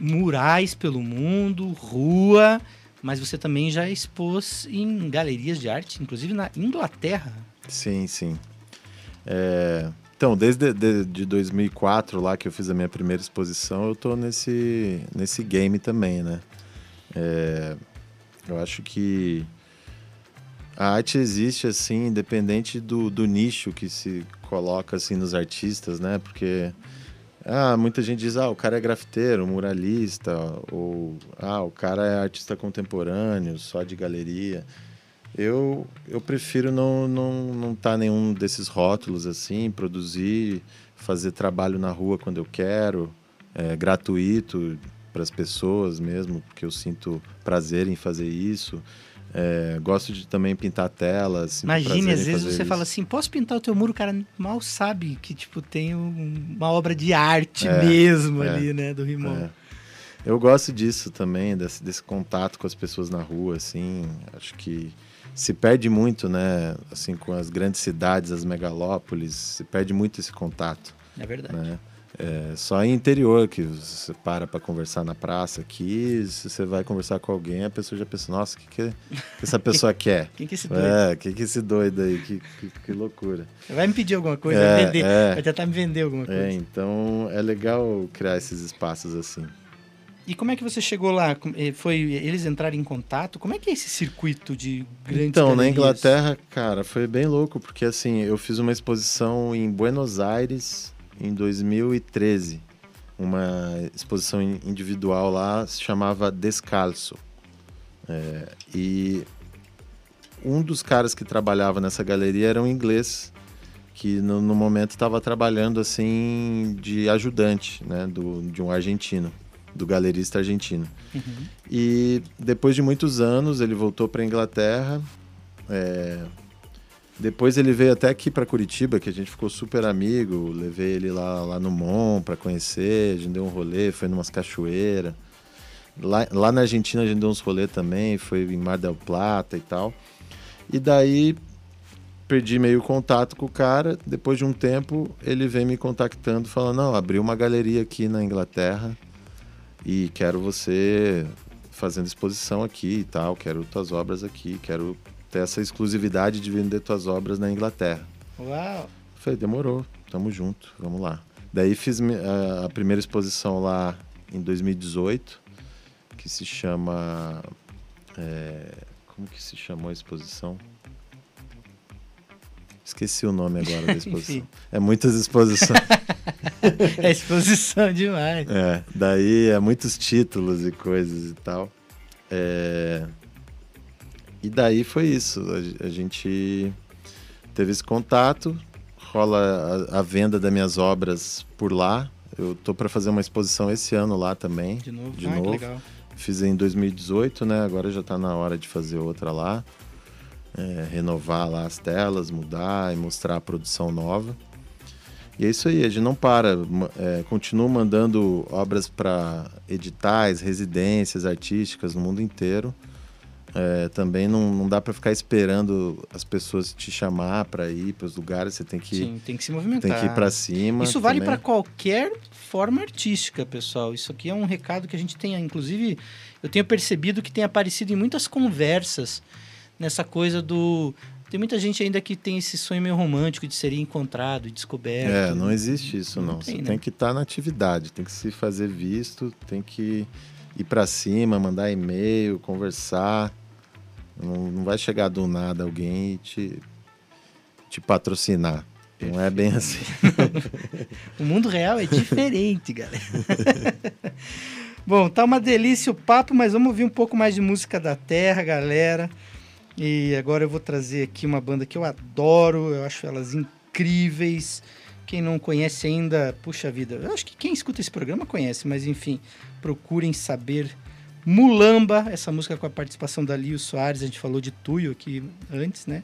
murais pelo mundo, rua, mas você também já expôs em galerias de arte, inclusive na Inglaterra. Sim, sim. É, Então, desde de, de 2004, lá que eu fiz a minha primeira exposição, eu tô nesse, nesse game também, né? É, eu acho que a arte existe, assim, independente do, do nicho que se coloca, assim, nos artistas, né? Porque ah, muita gente diz, ah, o cara é grafiteiro, muralista, ou ah, o cara é artista contemporâneo, só de galeria. Eu, eu prefiro não não não estar nenhum desses rótulos assim, produzir, fazer trabalho na rua quando eu quero, é, gratuito para as pessoas mesmo, porque eu sinto prazer em fazer isso. É, gosto de também pintar telas. Imagine, às vezes você isso. fala assim, posso pintar o teu muro? O cara mal sabe que, tipo, tem um- uma obra de arte É, mesmo é, ali, né, do Rimon. É. Eu gosto disso também, desse, desse contato com as pessoas na rua, assim. Acho que se perde muito, né? Assim, com as grandes cidades, as megalópolis, se perde muito esse contato, É verdade. né? É só em interior que você para para conversar na praça aqui, se você vai conversar com alguém, a pessoa já pensa, nossa, o que, que, que essa pessoa quer? Quem que é esse doido? É, o que, que esse doido aí? Que, que, que loucura. Vai me pedir alguma coisa, É, vai vender, é. vai tentar me vender alguma coisa. É, então é legal criar esses espaços assim. E como é que você chegou lá? Eh, Foi eles entrarem em contato? Como é que é esse circuito de grandes Então, na galerias? Inglaterra, cara, foi bem louco, porque assim, eu fiz uma exposição em Buenos Aires em 2013. Uma exposição in- individual lá, se chamava Descalço. É, e um dos caras que trabalhava nessa galeria era um inglês, que no, no momento estava trabalhando assim de ajudante, né, do, de um argentino, do galerista argentino. Uhum. E depois de muitos anos, ele voltou para Inglaterra. é, Depois ele veio até aqui para Curitiba, que a gente ficou super amigo. Levei ele lá, lá no Mon para conhecer. A gente deu um rolê, foi numas cachoeiras. Lá, lá na Argentina a gente deu uns rolê também, foi em Mar del Plata e tal. E daí perdi meio contato com o cara. Depois de um tempo, ele vem me contactando, falando: Não, abri uma galeria aqui na Inglaterra e quero você fazendo exposição aqui e tal, quero tuas obras aqui, quero ter essa exclusividade de vender tuas obras na Inglaterra. Uau! Falei, demorou, tamo junto, vamos lá. Daí fiz a primeira exposição lá em 2018, que se chama. é, como que se chamou a exposição? Esqueci o nome agora da exposição. É muitas exposições. É exposição demais. É, daí é muitos títulos e coisas e tal. É, E daí foi isso. A, ge- a gente teve esse contato, rola a, a venda das minhas obras por lá. Eu tô para fazer uma exposição esse ano lá também. De novo. De ah, novo. legal. Fiz em 2018, né? Agora já tá na hora de fazer outra lá. É, renovar lá as telas, mudar e mostrar a produção nova. E é isso aí, a gente não para. É, continuo mandando obras para editais, residências artísticas no mundo inteiro. É, também não, não dá para ficar esperando as pessoas te chamar para ir para os lugares, você tem que, Sim, tem que se movimentar. tem que ir para cima. Isso vale para qualquer forma artística, pessoal. Isso aqui é um recado que a gente tem, inclusive, eu tenho percebido que tem aparecido em muitas conversas nessa coisa do tem muita gente ainda que tem esse sonho meio romântico de ser encontrado e descoberto. É, não existe isso não. Não tem, Você né? tem que estar na atividade, tem que se fazer visto, tem que ir para cima, mandar e-mail, conversar. Não, não vai chegar do nada alguém e te, te patrocinar. Não é bem assim. O mundo real é diferente, galera. Bom, tá uma delícia o papo, mas vamos ouvir um pouco mais de música da terra, galera. E agora eu vou trazer aqui uma banda que eu adoro, eu acho elas incríveis. Quem não conhece ainda, puxa vida, eu acho que quem escuta esse programa conhece, mas enfim, procurem saber. Mulamba, essa música com a participação da Lio Soares, a gente falou de Tuyo aqui antes, né?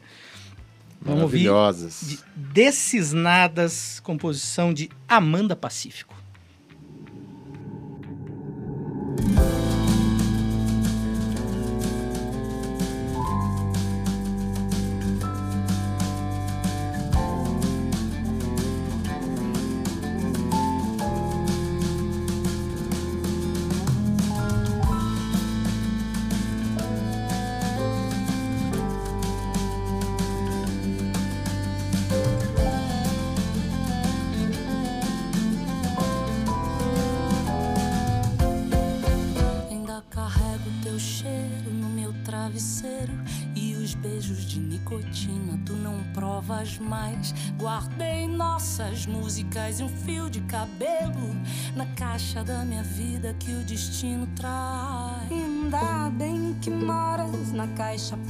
Vamos ouvir Maravilhosas. de Decisnadas, composição de Amanda Pacífico.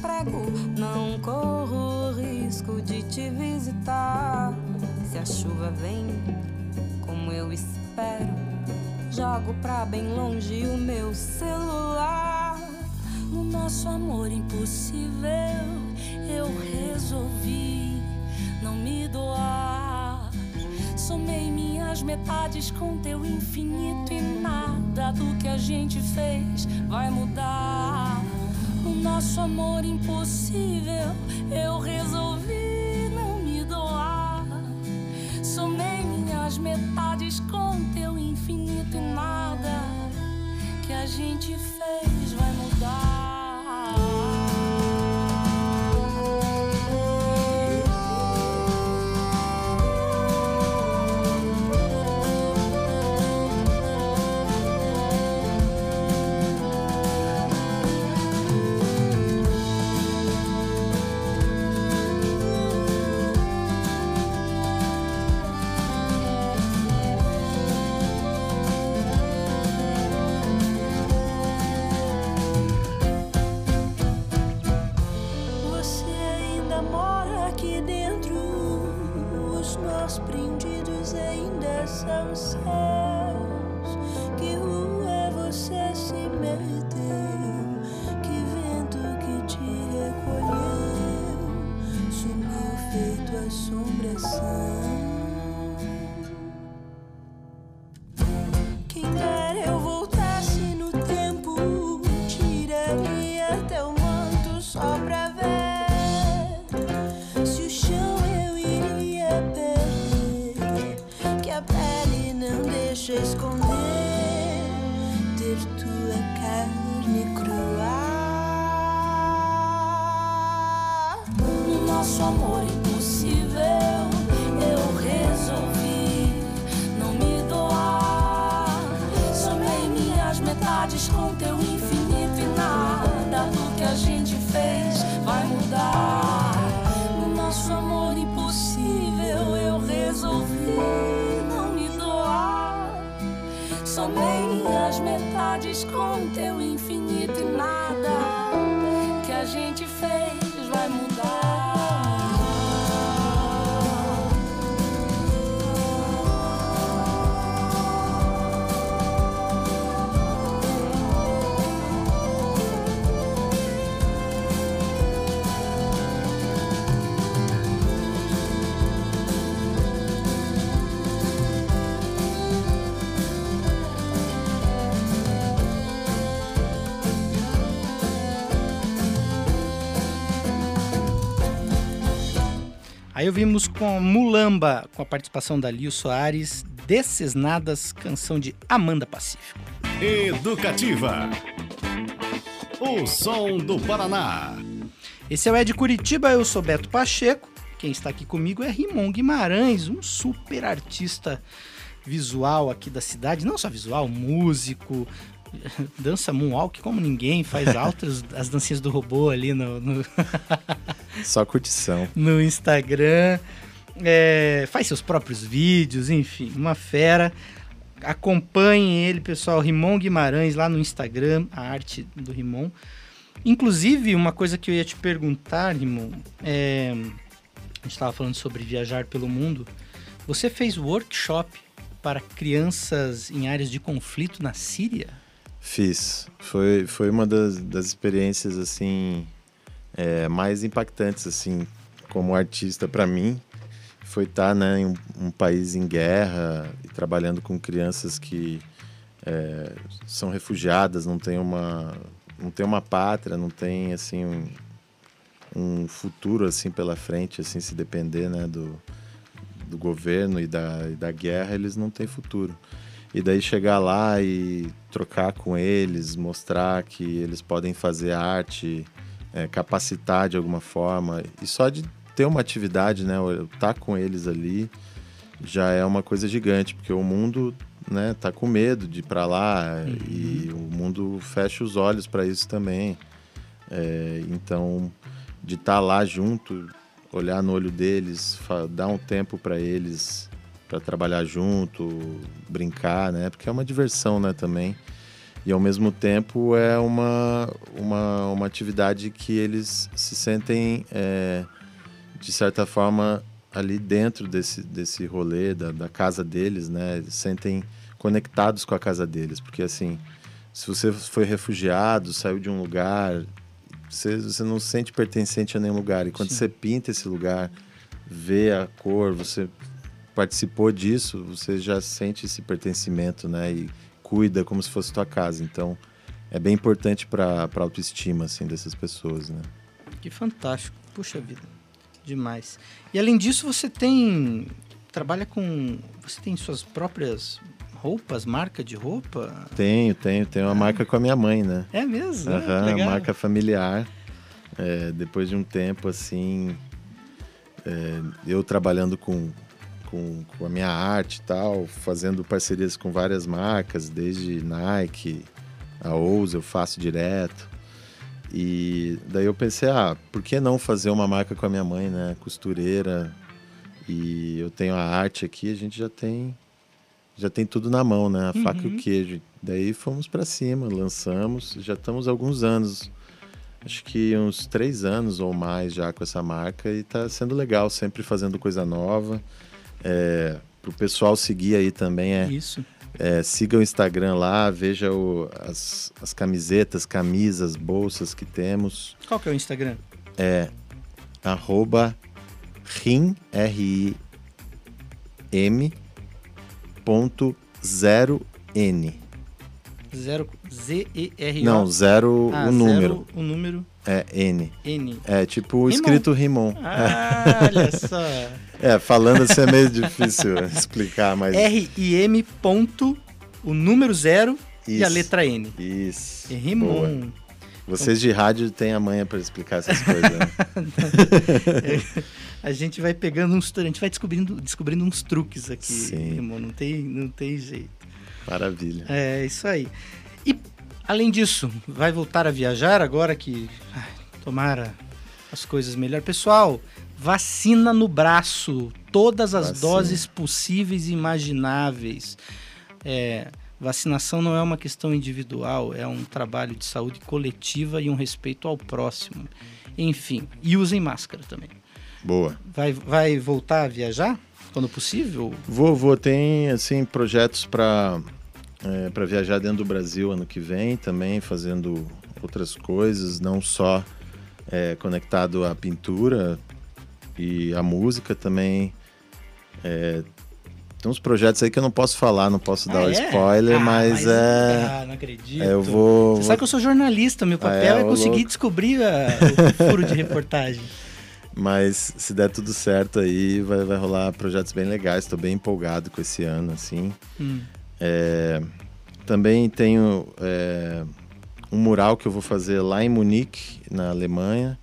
Prego, não corro o risco de te visitar. Se a chuva vem como eu espero. Jogo pra bem longe o meu celular. No nosso amor impossível, eu resolvi não me doar. Somei minhas metades com teu infinito e nada do que a gente fez vai mudar. No nosso amor impossível, eu resolvi não me doar. Somei minhas metades com teu infinito e nada que a gente fez vai mudar. A pele não deixa esconder ter tua carne crua. No nosso amor impossível, eu resolvi não me doar. Somei minhas metades com teu metades com teu infinito e nada que a gente fez Aí ouvimos com Mulamba, com a participação da Lio Soares, Decisnadas, canção de Amanda Pacífico. Educativa. O som do Paraná. Esse é o Ed Curitiba, eu sou Beto Pacheco. Quem está aqui comigo é Rimon Guimarães, um super artista visual aqui da cidade. Não só visual, músico, dança moonwalk como ninguém, faz altas as dancinhas do robô ali no, no, Só curtição. no Instagram, é, faz seus próprios vídeos, enfim, uma fera. Acompanhem ele, pessoal, Rimon Guimarães, lá no Instagram, a arte do Rimon. Inclusive, uma coisa que eu ia te perguntar, Rimon, é... a gente estava falando sobre viajar pelo mundo. Você fez workshop para crianças em áreas de conflito na Síria? Fiz. Foi, foi uma das, das experiências assim é, mais impactantes assim como artista para mim. Foi estar né, em um, um, país em guerra e trabalhando com crianças que é, são refugiadas, não tem uma não tem uma pátria, não tem assim um, um futuro assim pela frente, assim se depender né, do, do governo e da, e da guerra, eles não têm futuro. E daí chegar lá e trocar com eles, mostrar que eles podem fazer arte, é, capacitar de alguma forma. E só de ter uma atividade, né, estar tá com eles ali, já é uma coisa gigante, porque o mundo né, tá com medo de ir para lá uhum. e o mundo fecha os olhos para isso também. É, então, de estar tá lá junto, olhar no olho deles, dar um tempo para eles para trabalhar junto, brincar, né? Porque é uma diversão, né, também. E ao mesmo tempo é uma, uma, uma atividade que eles se sentem, é, de certa forma, ali dentro desse, desse rolê, da, da casa deles, né? Eles sentem conectados com a casa deles. Porque, assim, se você foi refugiado, saiu de um lugar, você, você não se sente pertencente a nenhum lugar. E quando Sim. você pinta esse lugar, vê a cor, você participou disso, você já sente esse pertencimento, né? E cuida como se fosse tua casa. Então, é bem importante para a autoestima, assim, dessas pessoas, né? Que fantástico. Puxa vida. Demais. E além disso, você tem... Trabalha com... Você tem suas próprias roupas, marca de roupa? Tenho, tenho. Tenho uma ah. marca com a minha mãe, né? É mesmo? Aham, marca familiar. É, depois de um tempo, assim, é, eu trabalhando com, com, com, a minha arte e tal, fazendo parcerias com várias marcas, desde Nike, a Ousa eu faço direto. E daí eu pensei, ah, por que não fazer uma marca com a minha mãe, né? Costureira. E eu tenho a arte aqui, a gente já tem já tem tudo na mão, né? A uhum. faca e o uhum. queijo. Daí fomos para cima, lançamos, já estamos há alguns anos, acho que uns três anos ou mais já com essa marca e tá sendo legal, sempre fazendo coisa nova. É, pro pessoal seguir aí também é. Isso. É, siga o Instagram lá, veja o, as, as camisetas, camisas, bolsas que temos. Qual que é o Instagram? É arroba rim, R-I-M, ponto zero N. Zero, Z-E-R-O? Não, zero ah, o número. Zero, o número. É N. N. É tipo Rimon. escrito Rimon. Ah, olha só. É, falando assim é meio difícil explicar, mas... R-I-M ponto, o número zero Isso. e a letra N. Isso. E Rimon. Vocês de rádio têm a manha para explicar essas coisas, né? a gente vai pegando uns... A gente vai descobrindo, descobrindo uns truques aqui, Sim. Rimon. Não tem, não tem jeito. Maravilha. É, isso aí. E, além disso, vai voltar a viajar agora que... Ai, tomara as coisas melhor. Pessoal, vacina no braço. Todas as vacina. doses possíveis e imagináveis. É, vacinação não é uma questão individual, é um trabalho de saúde coletiva e um respeito ao próximo. Enfim, e usem máscara também. Boa. Vai, vai voltar a viajar quando possível? Vou, vou. Tem, assim, projetos para é, para viajar dentro do Brasil ano que vem também, fazendo outras coisas, não só é, conectado à pintura e à música também. É, tem uns projetos aí que eu não posso falar, não posso ah, dar o é? spoiler, ah, mas, mas, é. Ah, não acredito. É, eu vou. Você sabe que eu sou jornalista, meu papel ah, é, é conseguir louco. descobrir a, o furo de reportagem. Mas se der tudo certo aí, vai, vai rolar projetos bem legais. Estou bem empolgado com esse ano, assim. Hum. É, também tenho é, um mural que eu vou fazer lá em Munique, na Alemanha,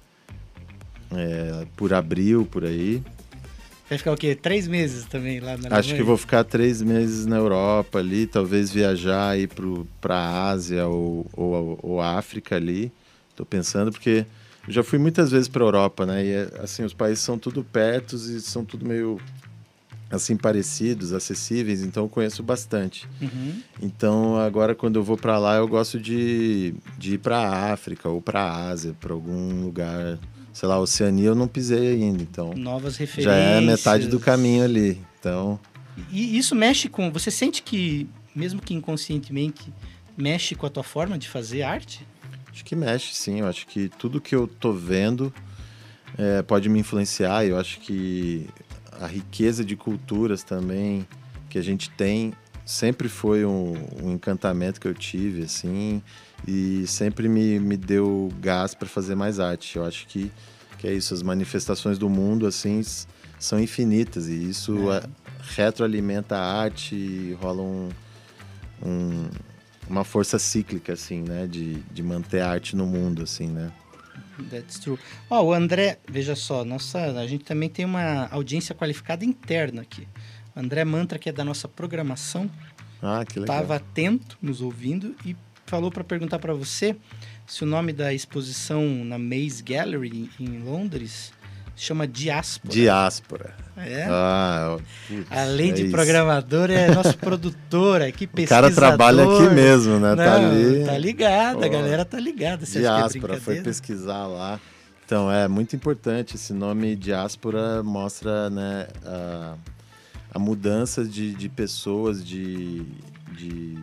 é, por abril, por aí. Vai ficar o quê? Três meses também lá na Alemanha? Acho que vou ficar três meses na Europa ali, talvez viajar aí para a Ásia ou, ou, ou África ali. Estou pensando, porque eu já fui muitas vezes para a Europa, né? E assim, os países são tudo perto e são tudo meio assim parecidos, acessíveis, então eu conheço bastante. Uhum. Então agora quando eu vou para lá eu gosto de, de ir para África ou para Ásia, para algum lugar, sei lá, Oceania eu não pisei ainda, então Novas referências. já é metade do caminho ali. Então E isso mexe com. Você sente que, mesmo que inconscientemente, mexe com a tua forma de fazer arte? Acho que mexe, sim. Eu acho que tudo que eu tô vendo é, pode me influenciar. Eu acho que a riqueza de culturas também que a gente tem sempre foi um, um encantamento que eu tive, assim, e sempre me, me deu gás para fazer mais arte. Eu acho que, que é isso. As manifestações do mundo, assim, são infinitas e isso É. retroalimenta a arte e rola um, um- uma força cíclica, assim, né? De, de manter a arte no mundo, assim, né? That's true. Ó, o André, veja só, nossa, a gente também tem uma audiência qualificada interna aqui. O André Mantra, que é da nossa programação, Ah, que legal. estava atento, nos ouvindo, e falou para perguntar para você se o nome da exposição na Maze Gallery em Londres chama Diáspora. Diáspora. É? Ah, putz, Além é de isso. programador, é nosso produtor O pesquisador. cara trabalha aqui mesmo, né? Não, tá ali. tá ligado, a galera tá ligada. Que é Diáspora, foi brincadeira? pesquisar lá. Então, é muito importante. Esse nome diáspora mostra né, a, a mudança de, de pessoas, de, de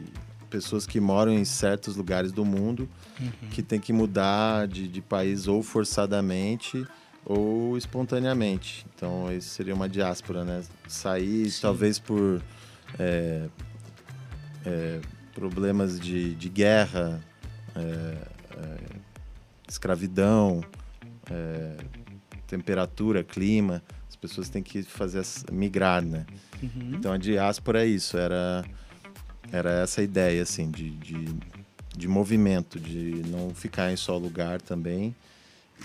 pessoas que moram em certos lugares do mundo, Uhum. que tem que mudar de, de país ou forçadamente ou espontaneamente. Então, isso seria uma diáspora, né? Sair, Sim. talvez por é, é, problemas de, de guerra, é, é, escravidão, é, temperatura, clima. As pessoas têm que fazer migrar, né? Uhum. Então a diáspora é isso, era, era essa ideia assim de, de, de movimento, de não ficar em só lugar também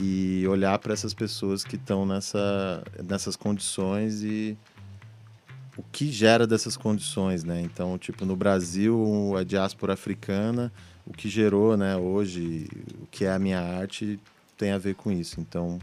e olhar para essas pessoas que estão nessa, nessas condições e o que gera dessas condições, né? Então, tipo, no Brasil, a diáspora africana, o que gerou, né, hoje, o que é a minha arte tem a ver com isso. Então,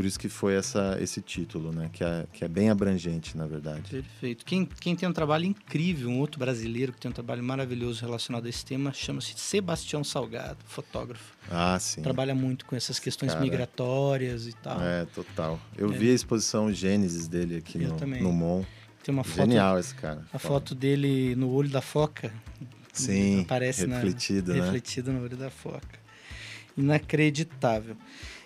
por isso que foi essa, esse título, né? Que é, que é bem abrangente, na verdade. Perfeito. Quem, quem tem um trabalho incrível, um outro brasileiro que tem um trabalho maravilhoso relacionado a esse tema, chama-se Sebastião Salgado, fotógrafo. Ah, sim. Trabalha muito com essas questões Cara. migratórias e tal. É, total. Eu É. vi a exposição Gênesis dele aqui Eu no, também. no Mon. Tem uma foto, Genial esse cara. a foto dele no olho da foca. Sim, aparece na- refletido, né? refletido no olho da foca. Inacreditável.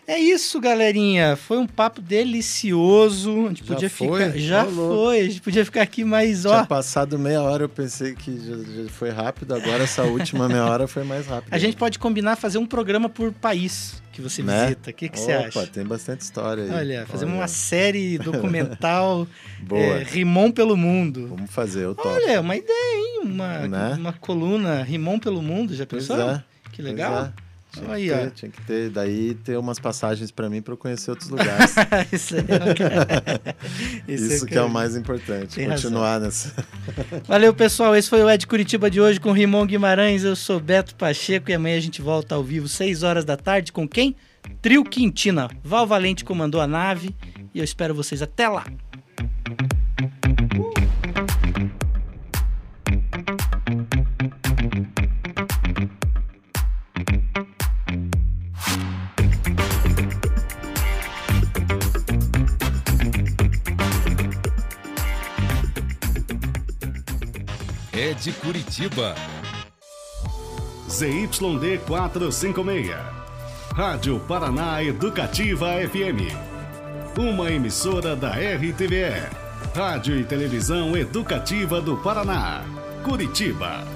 É isso, galerinha. Foi um papo delicioso. A gente Já podia foi? ficar. Já louco. foi. A gente podia ficar aqui mais. Tinha passado meia hora, eu pensei que já, já foi rápido, agora essa última meia hora foi mais rápida. A gente pode combinar fazer um programa por país que você Né? visita. O que, que você Opa, acha? tem bastante história aí. Olha, fazemos Olha, uma série documental Boa. é, Rimon pelo Mundo. Vamos fazer, eu topo. Olha, uma ideia, hein? Uma, Né? uma coluna Rimon pelo Mundo, já Pois pensou? é, Que pois legal. é. Tinha, que ter, tinha que ter, daí ter umas passagens pra mim pra eu conhecer outros lugares. Isso, aí, cara. Isso que é o mais importante, Tem continuar nessa. Valeu, pessoal. Esse foi o Ed Curitiba de hoje com Rimon Guimarães. Eu sou Beto Pacheco e amanhã a gente volta ao vivo, 6 horas da tarde, com quem? Trio Quintina. Val Valente comandou a nave e eu espero vocês até lá. É de Curitiba. ZYD 456. Rádio Paraná Educativa FM. Uma emissora da RTVE. Rádio e Televisão Educativa do Paraná. Curitiba.